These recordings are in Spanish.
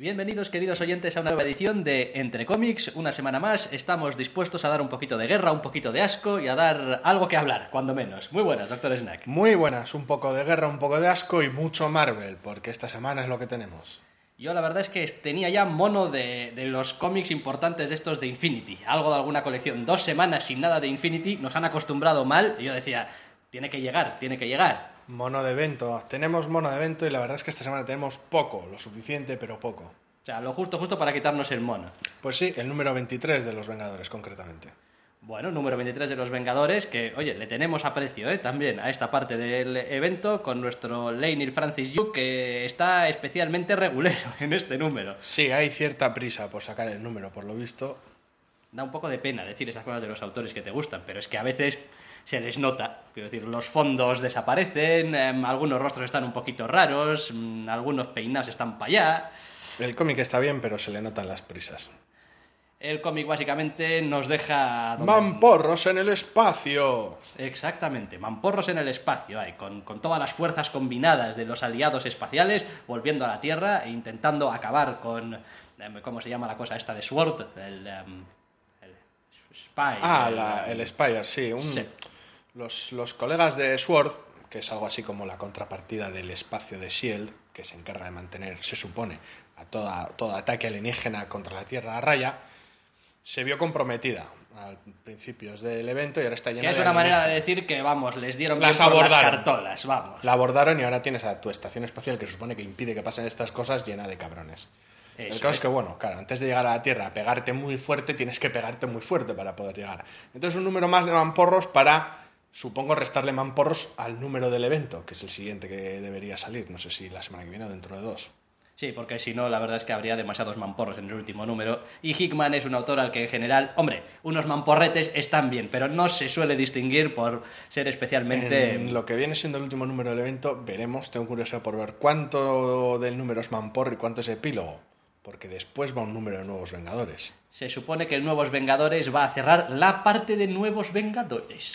Bienvenidos queridos oyentes a una nueva edición de Entre Cómics. Una semana más estamos dispuestos a dar un poquito de guerra, un poquito de asco y a dar algo que hablar, cuando menos. Muy buenas, doctor Snack. Muy buenas, un poco de guerra, un poco de asco y mucho Marvel, porque esta semana es lo que tenemos. Yo la verdad es que tenía ya mono de, de los cómics importantes de estos de Infinity, algo de alguna colección. Dos semanas sin nada de Infinity, nos han acostumbrado mal y yo decía, tiene que llegar, tiene que llegar. Mono de evento, tenemos mono de evento y la verdad es que esta semana tenemos poco, lo suficiente, pero poco. O sea, lo justo, justo para quitarnos el mono. Pues sí, el número 23 de los Vengadores, concretamente. Bueno, número 23 de los Vengadores, que, oye, le tenemos aprecio ¿eh? también a esta parte del evento con nuestro Leinir Francis Yu, que está especialmente regulero en este número. Sí, hay cierta prisa por sacar el número, por lo visto. Da un poco de pena decir esas cosas de los autores que te gustan, pero es que a veces se les nota. Quiero decir, los fondos desaparecen, em, algunos rostros están un poquito raros, mm, algunos peinados están para allá. El cómic está bien, pero se le notan las prisas. El cómic básicamente nos deja... donde- ¡Mamporros en el espacio! Exactamente, mamporros en el espacio, hay, con, con todas las fuerzas combinadas de los aliados espaciales volviendo a la Tierra e intentando acabar con, em, ¿cómo se llama la cosa esta de Sword? El, em, el Spy. Ah, el- la- el Spire, sí. un- Sí. Los, los colegas de Sword, que es algo así como la contrapartida del espacio de Shield, que se encarga de mantener, se supone, a toda, todo ataque alienígena contra la Tierra a raya, se vio comprometida al principios del evento y ahora está llena Que es de una manera de decir que, vamos, les dieron Las por las abordaron. cartolas, vamos. La abordaron y ahora tienes a tu estación espacial que se supone que impide que pasen estas cosas llena de cabrones. el caso es es. que, bueno, claro, antes de llegar a la Tierra a pegarte muy fuerte, tienes que pegarte muy fuerte para poder llegar. Entonces, un número más de mamporros para, supongo, restarle mamporros al número del evento, que es el siguiente que debería salir. No sé si la semana que viene o dentro de dos. Sí, porque si no, la verdad es que habría demasiados mamporros en el último número. Y Hickman es un autor al que en general, hombre, unos mamporretes están bien, pero no se suele distinguir por ser especialmente... En lo que viene siendo el último número del evento, veremos, tengo curiosidad por ver cuánto del número es mamporro y cuánto es epílogo. Porque después va un número de nuevos Vengadores. Se supone que el Nuevos Vengadores va a cerrar la parte de Nuevos Vengadores.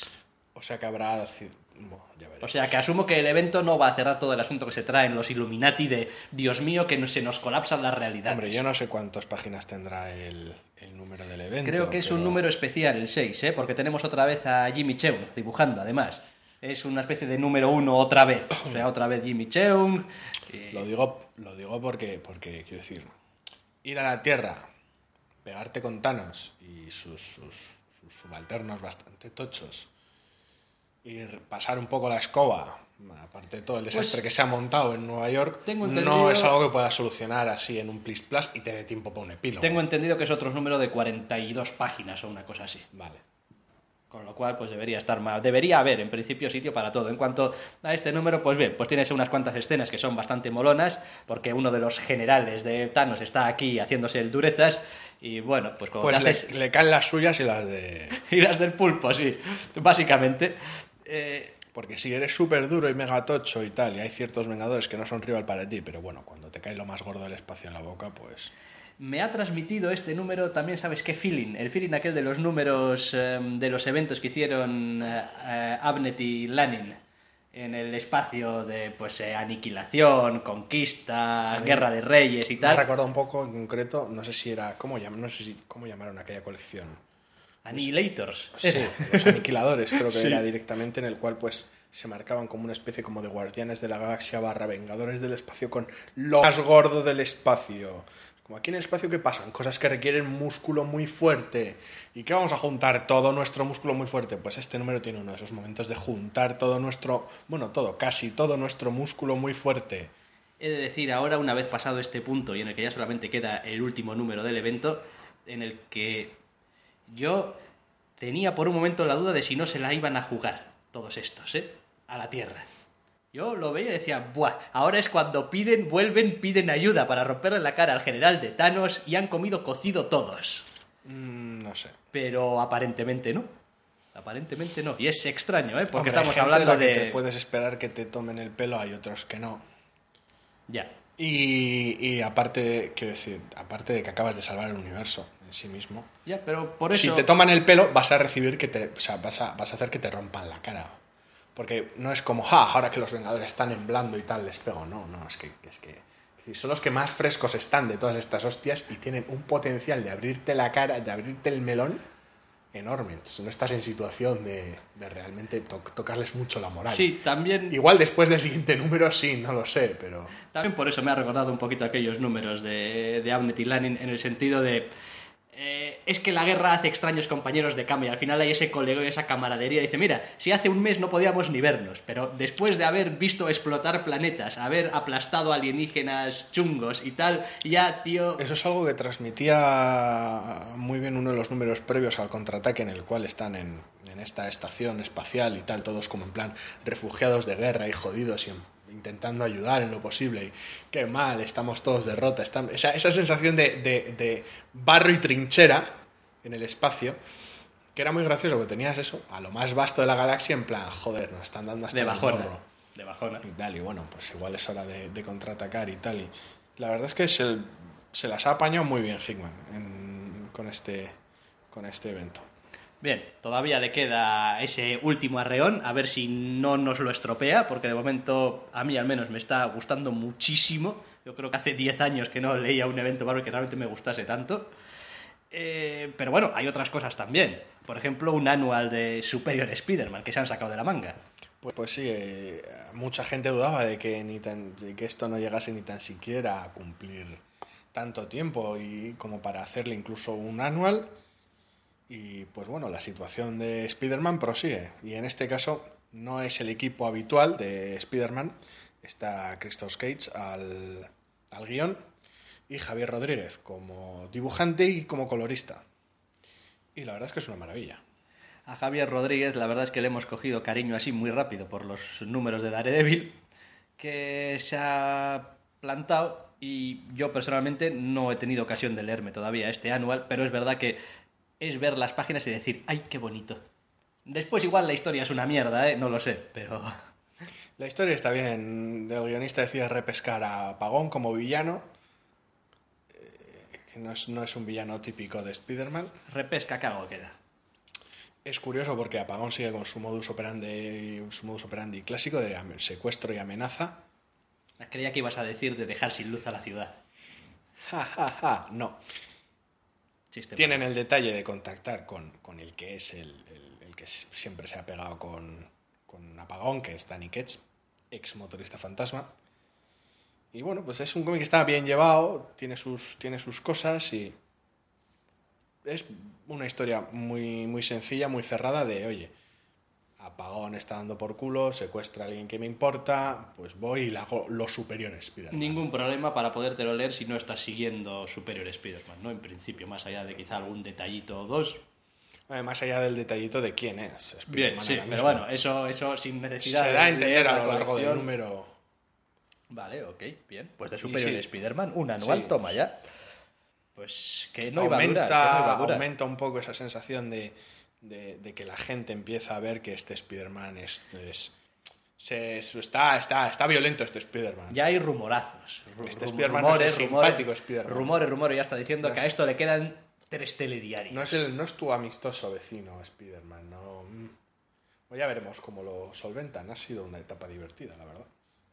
O sea que habrá... Bueno, ya. O sea que asumo que el evento no va a cerrar todo el asunto que se trae en los Illuminati de Dios mío que se nos colapsan las realidades. Hombre, yo no sé cuántas páginas tendrá el, el número del evento. Creo que es un número especial, el 6, ¿eh? porque tenemos otra vez a Jimmy Cheung dibujando, además. Es una especie de número uno otra vez. O sea, otra vez Jimmy Cheung. eh, Lo digo, lo digo porque, porque, quiero decir, ir a la Tierra, pegarte con Thanos y sus, sus, sus subalternos bastante tochos, y pasar un poco la escoba, aparte de todo el desastre que se ha montado en Nueva York, Pues Tengo no es algo que pueda solucionar así en un plis plus y te dé tiempo para un epílogo. Tengo entendido que es otro número de 42 páginas o una cosa así. Vale. Con lo cual, pues debería estar más. Debería haber, en principio, sitio para todo. En cuanto a este número, pues bien, pues tienes unas cuantas escenas que son bastante molonas, porque uno de los generales de Thanos está aquí haciéndose el durezas. Y bueno, pues como Pues te le, haces. le caen las suyas y las de... Y las del pulpo, sí. Básicamente. Eh, Porque si eres súper duro y mega tocho y tal, y hay ciertos vengadores que no son rival para ti, pero bueno, cuando te cae lo más gordo del espacio en la boca, pues... me ha transmitido este número también, ¿sabes qué feeling? El feeling aquel de los números eh, de los eventos que hicieron eh, eh, Abnett y Lanin en el espacio de pues eh, aniquilación, conquista, guerra de reyes y Me tal. recuerda un poco en concreto, no sé si era, ¿cómo, llam- no sé si, cómo llamaron aquella colección? Annihilators. Sí, los aniquiladores creo que Sí. era directamente en el cual pues se marcaban como una especie como de guardianes de la galaxia barra vengadores del espacio con lo más gordo del espacio. Como aquí en el espacio que pasan cosas que requieren músculo muy fuerte. ¿Y qué vamos a juntar? Todo nuestro músculo muy fuerte. Pues este número tiene uno de esos momentos de juntar todo nuestro, bueno, todo, casi todo nuestro músculo muy fuerte. He de decir ahora, una vez pasado este punto y en el que ya solamente queda el último número del evento, en el que yo tenía por un momento la duda de si no se la iban a jugar todos estos, ¿eh? A la Tierra. Yo lo veía y decía, ¡buah! Ahora es cuando piden, vuelven, piden ayuda para romperle la cara al general de Thanos y han comido cocido todos. Mm, no sé. Pero aparentemente no. Aparentemente no. Y es extraño, ¿eh? Porque Hombre, estamos hablando la que de... te puedes esperar que te tomen el pelo, hay otros que no. Ya. Y, y aparte, quiero decir, aparte de que acabas de salvar el universo en sí mismo, Ya, pero por eso... si te toman el pelo, vas a recibir que te. O sea, vas a, vas a hacer que te rompan la cara. Porque no es como, ja, ahora que los Vengadores están en blando y tal, les pego. No, no, es que. Es que son los que más frescos están de todas estas hostias y tienen un potencial de abrirte la cara, de abrirte el melón enorme. Entonces, no estás en situación de, de realmente to- tocarles mucho la moral. Sí, también... Igual después del siguiente número sí, no lo sé, pero. También por eso me ha recordado un poquito aquellos números de, de Abnett y Lanin en el sentido de... eh, es que la guerra hace extraños compañeros de cama y al final hay ese colegio y esa camaradería. Dice, mira, si hace un mes no podíamos ni vernos, pero después de haber visto explotar planetas, haber aplastado alienígenas chungos y tal, ya, tío... Eso es algo que transmitía muy bien uno de los números previos al contraataque en el cual están en, en esta estación espacial y tal, todos como en plan refugiados de guerra y jodidos y en- intentando ayudar en lo posible. Y qué mal, estamos todos derrota. Están, esa, esa sensación de, de- de barro y trinchera en el espacio, que era muy gracioso, porque tenías eso, a lo más vasto de la galaxia, en plan, joder, nos están dando hasta De el morro De bajona. y tal, y bueno, pues igual es hora de, de contraatacar y tal. Y la verdad es que se, se las ha apañado muy bien Hickman en- con, este, con este evento. Bien, todavía le queda ese último arreón, a ver si no nos lo estropea, porque de momento a mí al menos me está gustando muchísimo. Yo creo que hace 10 años que no leía un evento Marvel que realmente me gustase tanto. Eh, pero bueno, hay otras cosas también. Por ejemplo, un anual de Superior Spider-Man que se han sacado de la manga. Pues, pues sí, eh, mucha gente dudaba de que, ni tan, de que esto no llegase ni tan siquiera a cumplir tanto tiempo y como para hacerle incluso un anual. Y pues bueno, la situación de Spider-Man prosigue. Y en este caso no es el equipo habitual de Spider-Man. Está Christoph Cage al, al guion y Javier Rodríguez como dibujante y como colorista. Y la verdad es que es una maravilla. A Javier Rodríguez, la verdad es que le hemos cogido cariño así muy rápido por los números de Daredevil, que se ha plantado y yo personalmente no he tenido ocasión de leerme todavía este anual, pero es verdad que es ver las páginas y decir, ¡ay, qué bonito! Después igual la historia es una mierda, ¿eh? No lo sé, pero... La historia está bien. El guionista decide repescar a Pagón como villano. eh, que no es, no es un villano típico de Spider-Man. Repesca que algo queda. Es curioso porque Apagón sigue con su modus operandi, su modus operandi clásico de secuestro y amenaza. Creía que ibas a decir de dejar sin luz a la ciudad. Ja, ja, ja. No. Tienen el detalle de contactar con, con el que es el, el- el que siempre se ha pegado con, con Apagón, que es Danny Ketch, ex motorista fantasma. Y bueno, pues es un cómic que está bien llevado, tiene sus, tiene sus cosas y es una historia muy, muy sencilla, muy cerrada de, oye, Apagón está dando por culo, secuestra a alguien que me importa, pues voy y le hago los superiores. Spider-Man. Ningún problema para podértelo leer si no estás siguiendo Superior Spider-Man, ¿no? En principio, más allá de quizá algún detallito o dos. Eh, Más allá del detallito de quién es. Bien, sí, pero bueno, eso, eso sin necesidad se de da a entender a la lo largo del número. Vale, ok, bien. Pues de Superior sí. Spider-Man, un anual, Sí. toma ya. Pues que no aumenta, iba a durar, que no iba a durar. aumenta un poco esa sensación de, de- de que la gente empieza a ver que este Spider-Man es, es- se- está, está, está violento este Spider-Man. Ya hay rumorazos. Ru- Este Spider-Man no es rumores, simpático rumores, Spider-Man. rumores, rumores, ya está diciendo No que a es- esto le quedan tres telediarios. No es, el, no es tu amistoso vecino Spider-Man, no. mm. Pues ya veremos cómo lo solventan. Ha sido una etapa divertida, la verdad.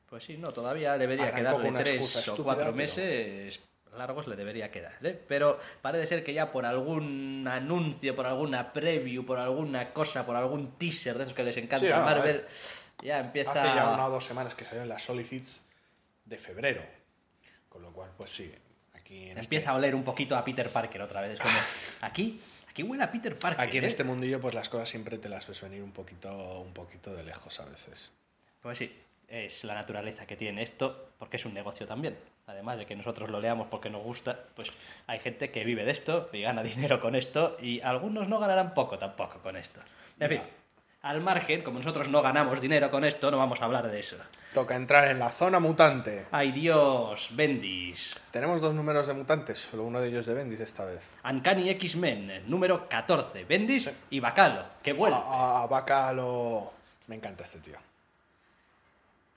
Pues sí, no, todavía debería Arrancó quedarle tres o cuatro meses largos le debería quedar, ¿eh? Pero parece ser que ya por algún anuncio, por alguna preview, por alguna cosa, por algún teaser de esos que les encanta Sí, a ah, Marvel, ya empieza... Hace ya una o dos semanas que salió en las Solicits de febrero. Con lo cual, pues sí. Aquí en Empieza este- a oler un poquito a Peter Parker otra vez. Es como, aquí, aquí huele a Peter Parker. Aquí en ¿eh? este mundillo, pues las cosas siempre te las ves venir un poquito, un poquito de lejos a veces. Pues sí, es la naturaleza que tiene esto, porque es un negocio también. Además de que nosotros lo leamos porque nos gusta, pues hay gente que vive de esto y gana dinero con esto, y algunos no ganarán poco tampoco con esto. En fin, Al margen, como nosotros no ganamos dinero con esto, no vamos a hablar de eso. Toca entrar en la zona mutante. ¡Ay Dios! Bendis. Tenemos dos números de mutantes, solo uno de ellos de Bendis esta vez. Uncanny X-Men, número 14. Bendis y Bacalo, vuelve. Ah, ah, Bacalo. Me encanta este tío.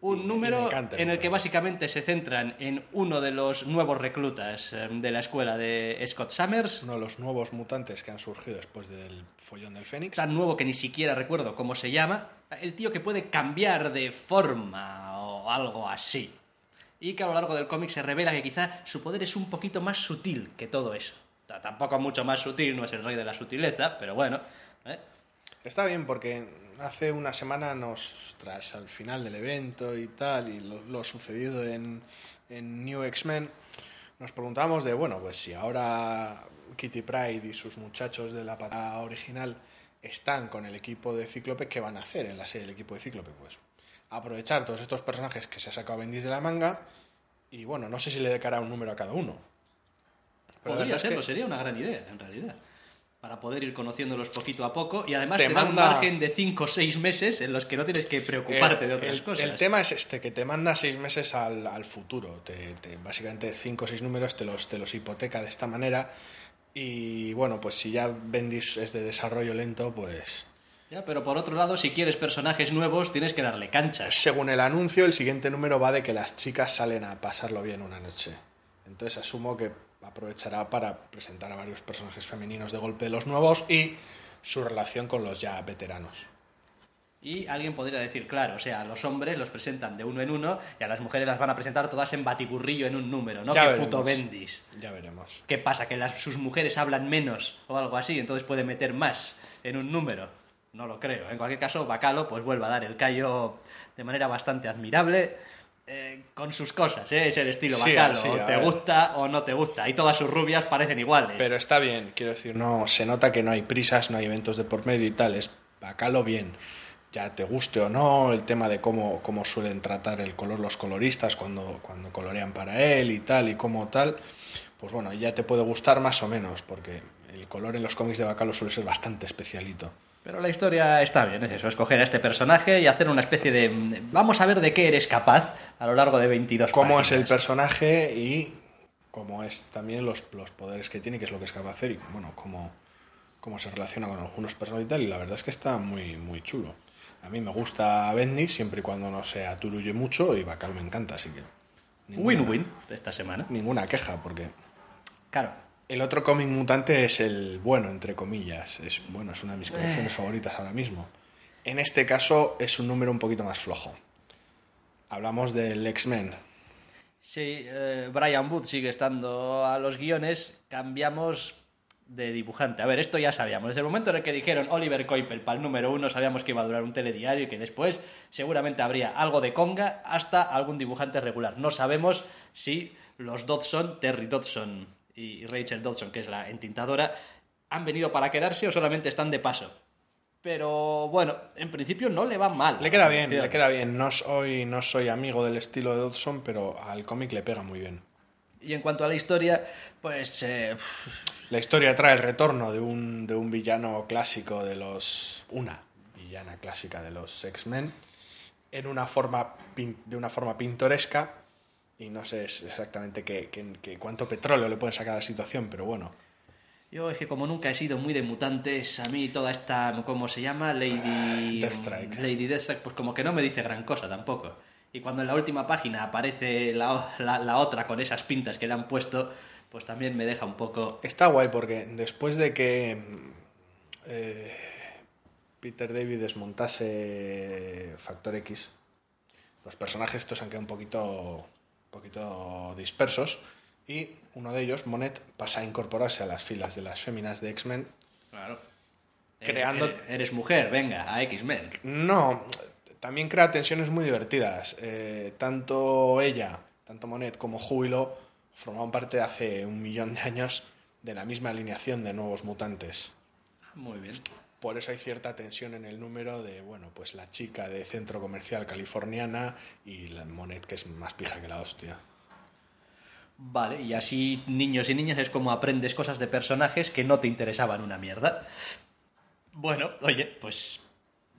Un número en el que básicamente se centran en uno de los nuevos reclutas eh, de la escuela de Scott Summers. Uno de los nuevos mutantes que han surgido después del follón del Fénix. Tan nuevo que ni siquiera recuerdo cómo se llama. El tío que puede cambiar de forma o algo así. Y que a lo largo del cómic se revela que quizá su poder es un poquito más sutil que todo eso. Ta- Tampoco mucho más sutil, no es el rey de la sutileza, pero bueno. ¿eh? Está bien porque hace una semana nos, tras al final del evento y tal, y lo, lo sucedido en, en New X-Men, nos preguntamos de, bueno, pues si ahora Kitty Pride y sus muchachos de la patada original están con el equipo de Cíclope, ¿qué van a hacer en la serie del equipo de Cíclope? Pues aprovechar todos estos personajes que se ha sacado Bendis de la manga y, bueno, no sé si le dedicará un número a cada uno. Pero Podría verdad es que- serlo, sería una gran idea, en realidad. Para poder ir conociéndolos poquito a poco y además Te te, da un manda- margen de 5 o 6 meses en los que no tienes que preocuparte El- de otras el, cosas. El tema es este, que te manda seis meses al, al futuro. Te, te- básicamente cinco o seis números te los, te los hipoteca de esta manera. Y bueno, pues si ya Bendis es de desarrollo lento, pues Ya, pero por otro lado, si quieres personajes nuevos, tienes que darle canchas. según el anuncio, el siguiente número va de que las chicas salen a pasarlo bien una noche. Entonces asumo que aprovechará para presentar a varios personajes femeninos de golpe de los nuevos y su relación con los ya veteranos. Y alguien podría decir, claro, o sea, a los hombres los presentan de uno en uno y a las mujeres las van a presentar todas en batiburrillo en un número, ¿no? Ya que veremos. puto bendis. Ya veremos. ¿Qué pasa? ¿Que las, sus mujeres hablan menos o algo así? Entonces puede meter más en un número. No lo creo. En cualquier caso, Bacalo pues vuelve a dar el callo de manera bastante admirable. Eh, con sus cosas, ¿eh? es el estilo Sí, Bacalo. sí, o a te ver. gusta o no te gusta. Y todas sus rubias parecen iguales. Pero está bien, quiero decir, no se nota que no hay prisas, no hay eventos de por medio y tal, es bacalo bien. Ya te guste o no, el tema de cómo, cómo suelen tratar el color los coloristas cuando, cuando colorean para él y tal y cómo tal, pues bueno, ya te puede gustar más o menos, porque el color en los cómics de Bacalo suele ser bastante especialito. Pero la historia está bien, es eso, escoger a este personaje y hacer una especie de... Vamos a ver de qué eres capaz a lo largo de 22 Cómo es el personaje y cómo es también los, los poderes que tiene, que es lo que es capaz de hacer y bueno, cómo, cómo se relaciona con algunos personajes y tal, y la verdad es que está muy, muy chulo. A mí me gusta Bendy siempre y cuando no se aturulle mucho y Bacal me encanta, así que Win-win esta semana. Ninguna queja, porque Claro. El otro cómic mutante es el bueno, entre comillas. Es, bueno, es una de mis colecciones favoritas ahora mismo. En este caso es un número un poquito más flojo. Hablamos del X-Men. Sí, eh, Brian Wood sigue estando a los guiones, cambiamos de dibujante. A ver, esto ya sabíamos. Desde el momento en el que dijeron Oliver Coipel para el número uno, sabíamos que iba a durar un telediario y que después seguramente habría algo de conga hasta algún dibujante regular. No sabemos si los Dodson, Terry Dodson y Rachel Dodson, que es la entintadora, han venido para quedarse o solamente están de paso. Pero bueno, en principio no le va mal. Le queda bien, le queda bien. No soy, no soy amigo del estilo de Dodson, pero al cómic le pega muy bien. Y en cuanto a la historia, pues eh, La historia trae el retorno de un, de un villano clásico de los. Una villana clásica de los X-Men. En una forma de una forma pintoresca. Y no sé exactamente qué, qué- qué- cuánto petróleo le pueden sacar a la situación, pero bueno. Yo es que como nunca he sido muy de mutantes, a mí toda esta, ¿cómo se llama? Lady... Deathstrike. Lady Deathstrike, pues como que no me dice gran cosa tampoco. Y cuando en la última página aparece la, la- la otra con esas pintas que le han puesto, pues también me deja un poco... Está guay porque después de que eh, Peter David desmontase Factor X, los personajes estos han quedado un poquito, poquito dispersos y uno de ellos, Monet, pasa a incorporarse a las filas de las féminas de X-Men. Claro. Creando- Eres, eres mujer, venga, a X-Men. No, también crea tensiones muy divertidas. Eh, tanto ella, tanto Monet como Júbilo formaban parte hace un millón de años de la misma alineación de nuevos mutantes. Muy bien. Por eso hay cierta tensión en el número de, bueno, pues la chica de centro comercial californiana y la Monet, que es más pija que la hostia. Vale, y así niños y niñas es como aprendes cosas de personajes que no te interesaban una mierda. Bueno, oye, pues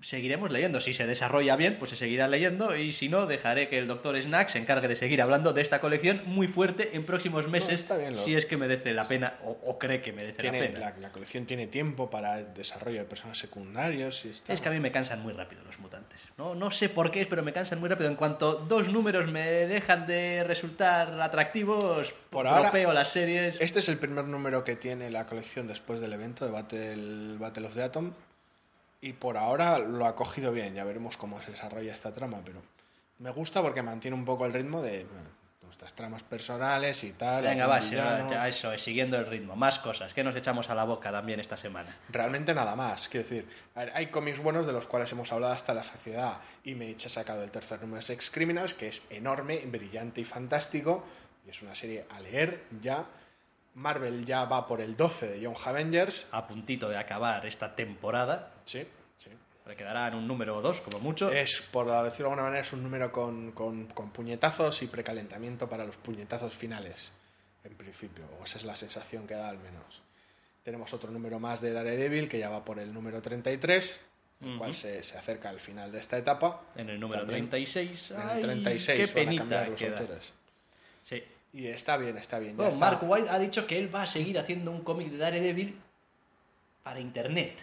seguiremos leyendo. Si se desarrolla bien, pues se seguirá leyendo. Y si no, dejaré que el doctor Snack se encargue de seguir hablando de esta colección muy fuerte en próximos meses. bien, Si es que merece la pena o, o cree que merece Tiene, la pena. la, la colección tiene tiempo para el desarrollo de personajes secundarios y está... Es que a mí me cansan muy rápido los mutantes. No, no sé por qué, pero me cansan muy rápido. En cuanto dos números me dejan de resultar atractivos, Por ahora, las series. Este es el primer número que tiene la colección después del evento de Battle, Battle of the Atom. Y por ahora lo ha cogido bien. Ya veremos cómo se desarrolla esta trama. Pero me gusta porque mantiene un poco el ritmo de bueno, nuestras tramas personales y tal. Venga, va, ya, eso, es, siguiendo el ritmo. Más cosas que nos echamos a la boca también esta semana. Realmente nada más. Quiero decir, ver, hay cómics buenos de los cuales hemos hablado hasta la saciedad. Y me ha sacado el tercer número de Sex Criminals, que es enorme, brillante y fantástico. Y es una serie a leer ya. Marvel ya va por el 12 de Young Avengers. A puntito de acabar esta temporada. Sí, sí. Le quedará en un número o dos, como mucho. Es, por decirlo de alguna manera, es un número con, con- con puñetazos y precalentamiento para los puñetazos finales, en principio. O esa es la sensación que da al menos. Tenemos otro número más de Daredevil, que ya va por el número 33, el cual se, se acerca al final de esta etapa. En el número También 36. En Ay, el 36 qué van a cambiar los queda. autores. Sí. Y está bien, está bien. Bueno, está. Mark White ha dicho que él va a seguir haciendo un cómic de Daredevil para internet.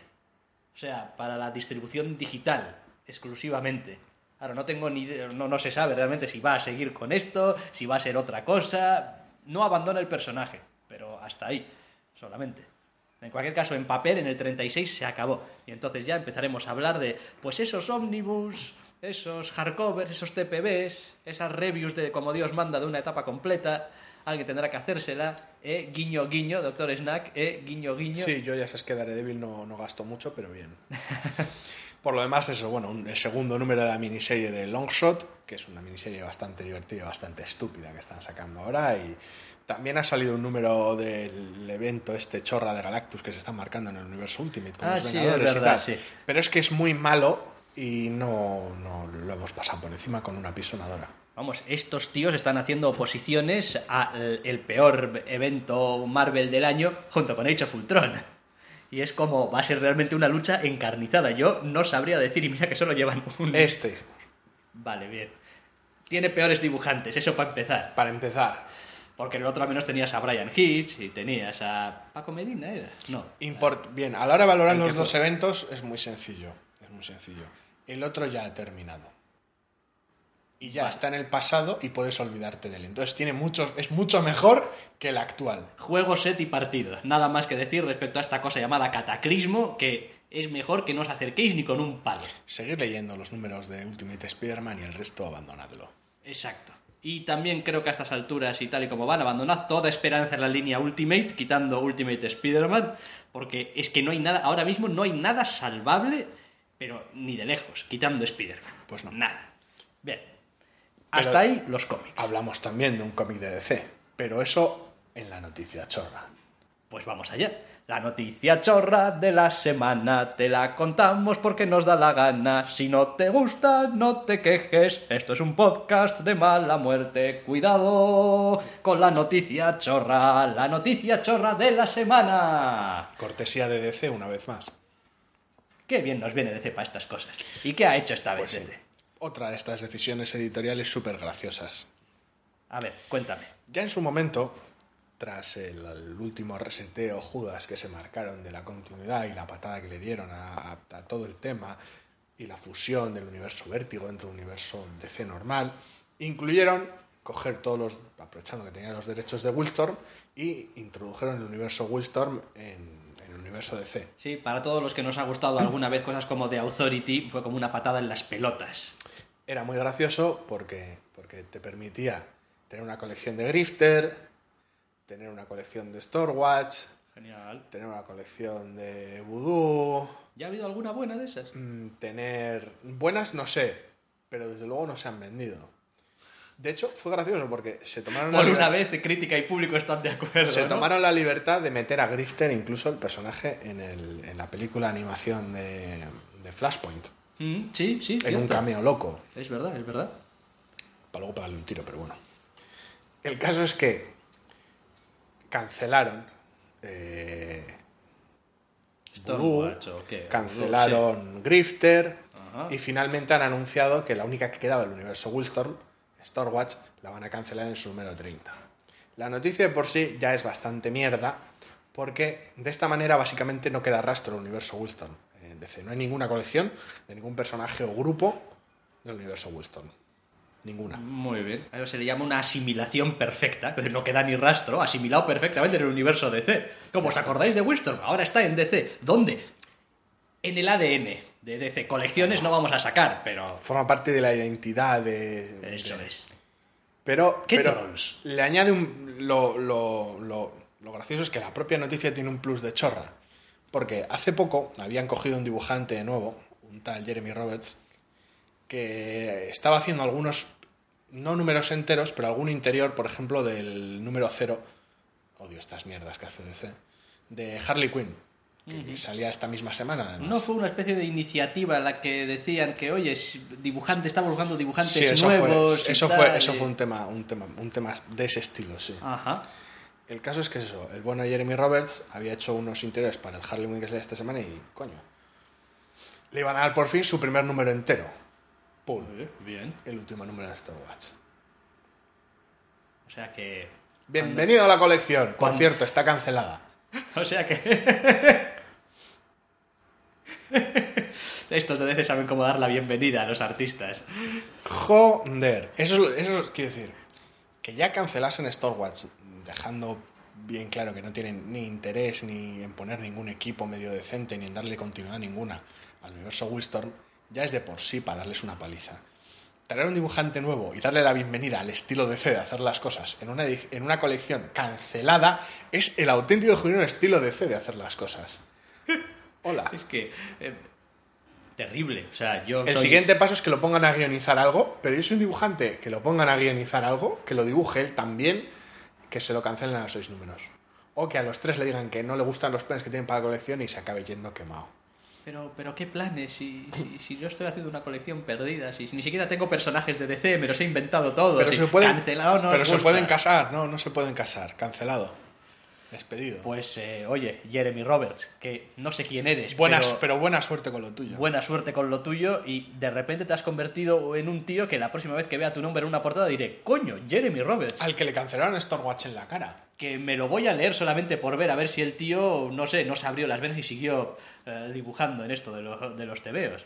O sea, para la distribución digital, exclusivamente. Ahora, no tengo ni idea, no, no se sabe realmente si va a seguir con esto, si va a ser otra cosa. No abandona el personaje, pero hasta ahí, solamente. En cualquier caso, en papel, en el 36 se acabó. Y entonces ya empezaremos a hablar de, pues esos ómnibus, esos hardcovers, esos TPBs, esas reviews de como Dios manda de una etapa completa. Alguien tendrá que hacérsela. Eh, guiño, guiño, doctor Snack. Eh, guiño, guiño. Sí, yo ya sabes que Daredevil no, no gasto mucho, pero bien. Por lo demás, eso, bueno, un- el segundo número de la miniserie de Longshot, que es una miniserie bastante divertida, bastante estúpida que están sacando ahora. Y también ha salido un número del evento este chorra de Galactus que se está marcando en el universo Ultimate con Ah, los sí, Vengadores es y verdad, tal. sí. Pero es que es muy malo y no, no lo hemos pasado por encima con una pisonadora. Vamos, estos tíos están haciendo oposiciones al el peor evento Marvel del año junto con Age of Ultron. Y es como, va a ser realmente una lucha encarnizada. Yo no sabría decir, y mira que solo llevan un... Este, Vale, bien. Tiene peores dibujantes, eso para empezar. para empezar, Porque en el otro al menos tenías a Brian Hitch y tenías a Paco Medina, ¿era? No. Import- Bien, a la hora de valorar los dos eventos es muy sencillo. Muy sencillo. El otro ya ha terminado. Y ya está en el pasado y puedes olvidarte de él. Entonces tiene muchos, es mucho mejor que el actual. Juego, set y partido. Nada más que decir respecto a esta cosa llamada cataclismo, que es mejor que no os acerquéis ni con un palo. Seguir leyendo los números de Ultimate Spider-Man y el resto abandonadlo. Exacto. Y también creo que a estas alturas y tal y como van, abandonad toda esperanza en la línea Ultimate, quitando Ultimate Spider-Man, porque es que no hay nada, ahora mismo no hay nada salvable, pero ni de lejos, quitando Spider-Man. Pues no. Nada. Bien. Pero- Hasta ahí los cómics. Hablamos también de un cómic de DC, pero eso en la noticia chorra. Pues vamos allá. La noticia chorra de la semana te la contamos porque nos da la gana. Si no te gusta, no te quejes. Esto es un podcast de mala muerte. Cuidado con la noticia chorra. La noticia chorra de la semana. Cortesía de DC una vez más. Qué bien nos viene DC para estas cosas. ¿Y qué ha hecho esta vez Pues sí. Otra de estas decisiones editoriales súper graciosas. A ver, cuéntame. Ya en su momento, tras el, el último reseteo Judas que se marcaron de la continuidad y la patada que le dieron a, a- a todo el tema y la fusión del universo vértigo dentro del universo DC normal, incluyeron coger todos los, aprovechando que tenían los derechos de Willstorm, y introdujeron el universo Willstorm en el universo DC. Sí, para todos los que nos ha gustado alguna vez cosas como The Authority, fue como una patada en las pelotas. Era muy gracioso porque, porque te permitía tener una colección de Grifter, tener una colección de Storewatch, Genial. tener una colección de Voodoo, ¿Ya ha habido alguna buena de esas? mm, tener... Buenas no sé, pero desde luego no se han vendido. De hecho, fue gracioso porque se tomaron, Por la, una vez crítica y público están de acuerdo. se ¿no? tomaron la libertad de meter a Grifter, incluso el personaje, en, el- en la película animación de, de Flashpoint, Mm, sí, sí, en un cameo loco. Es verdad, es verdad. para luego pegarle un tiro, pero bueno. El caso es que cancelaron eh, Voodoo, Stormwatch o qué. cancelaron Grifter. Y finalmente han anunciado que la única que quedaba del universo Wildstorm, Stormwatch, la van a cancelar en su número 30. La noticia de por sí ya es bastante mierda, porque de esta manera básicamente no queda rastro del universo Wildstorm. En DC no hay ninguna colección de ningún personaje o grupo del universo Wildstorm. Ninguna. Muy bien. A eso se le llama una asimilación perfecta, que no queda ni rastro, asimilado perfectamente en el universo DC. Como os acordáis de Winston, ahora está en DC. ¿Dónde? En el ADN de DC. Colecciones no vamos a sacar, pero... Forma parte de la identidad de... Eso de- es. Pero, ¿Qué pero trolls? le añade un... Lo, lo- lo- lo gracioso es que la propia noticia tiene un plus de chorra. Porque hace poco habían cogido un dibujante nuevo, un tal Jeremy Roberts, que estaba haciendo algunos, no números enteros, pero algún interior, por ejemplo, del número cero, odio estas mierdas que hace DC, de Harley Quinn, que salía esta misma semana. Además. No fue una especie de iniciativa en la que decían que, oye, dibujante, estamos buscando dibujantes Sí, eso nuevos. fue, eso tal, fue, eso y- fue un tema, un tema, un tema de ese estilo, sí. Ajá. El caso es que eso, el bueno Jeremy Roberts había hecho unos interiores para el Harley Quinn que sale esta semana y, coño, le iban a dar por fin su primer número entero. Pum, Bien. el último número de Star Wars. O sea que... Bienvenido a la colección. Por cuando- cierto, está cancelada. O sea que... Estos de DC saben cómo dar la bienvenida a los artistas. Joder, eso es, eso es- quiero decir, que ya cancelasen Star Wars, dejando bien claro que no tienen ni interés ni en poner ningún equipo medio decente ni en darle continuidad ninguna al universo Wildstorm, ya es de por sí para darles una paliza. Traer un dibujante nuevo y darle la bienvenida al estilo DC de hacer las cosas en una, en una colección cancelada es el auténtico genuino estilo DC de hacer las cosas. Hola. Es que... eh, terrible. O sea, yo El soy- siguiente paso es que lo pongan a guionizar algo, pero yo soy un dibujante que lo pongan a guionizar algo, que lo dibuje él también, que se lo cancelen a los seis números. O que a los tres le digan que no le gustan los planes que tienen para la colección y se acabe yendo quemado. Pero, pero ¿qué planes? Si, si, si yo estoy haciendo una colección perdida, si, si ni siquiera tengo personajes de DC, me los he inventado todos. Pero, se, pueden, cancelado no pero se pueden casar, no, no se pueden casar, cancelado. Despedido. Pues, eh, oye, Jeremy Roberts, que no sé quién eres, Buenas, pero pero buena suerte con lo tuyo. buena suerte con lo tuyo y de repente te has convertido en un tío que la próxima vez que vea tu nombre en una portada diré, coño, Jeremy Roberts, Al que le cancelaron Stormwatch en la cara. que me lo voy a leer solamente por ver a ver si el tío, no sé, no se abrió las venas y siguió eh, dibujando en esto de, los de los tebeos.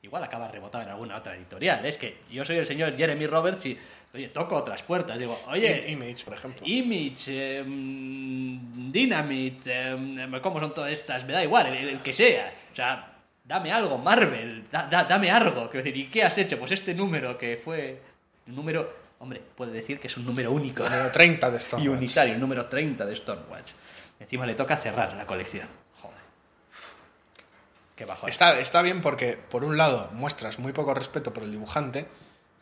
Igual acaba rebotado en alguna otra editorial. Es que yo soy el señor Jeremy Roberts y, oye, toco otras puertas. Digo, oye, Image, por ejemplo. Image, eh, mm, Dynamite, eh, ¿cómo son todas estas? Me da igual, el, el que sea. O sea, dame algo, Marvel, da- da- dame algo. Quiero decir, ¿y qué has hecho? Pues este número que fue el número, hombre, puede decir que es un número único Número 30 de y Stormwatch. unitario, el número 30 de Stormwatch. Encima le toca cerrar la colección. Joder. Qué bajón. Está, está bien porque, por un lado, muestras muy poco respeto por el dibujante,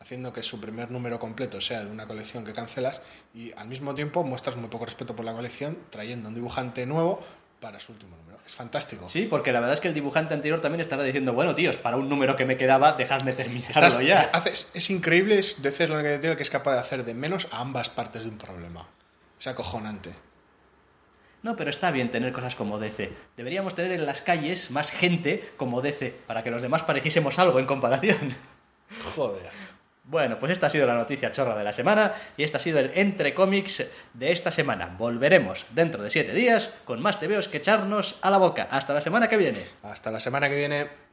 haciendo que su primer número completo sea de una colección que cancelas, y al mismo tiempo muestras muy poco respeto por la colección, trayendo un dibujante nuevo para su último número. Es fantástico. Sí, porque la verdad es que el dibujante anterior también estará diciendo, bueno, tíos, para un número que me quedaba, dejadme terminarlo Estás- ya. haces- es increíble, es que tiene que es capaz de hacer de menos a ambas partes de un problema. Es acojonante. No, pero está bien tener cosas como DC. Deberíamos tener en las calles más gente como DC, para que los demás pareciésemos algo en comparación. Joder. Bueno, pues esta ha sido la noticia chorra de la semana y este ha sido el Entre Cómics de esta semana. Volveremos dentro de siete días con más tebeos que echarnos a la boca. Hasta la semana que viene. Hasta la semana que viene.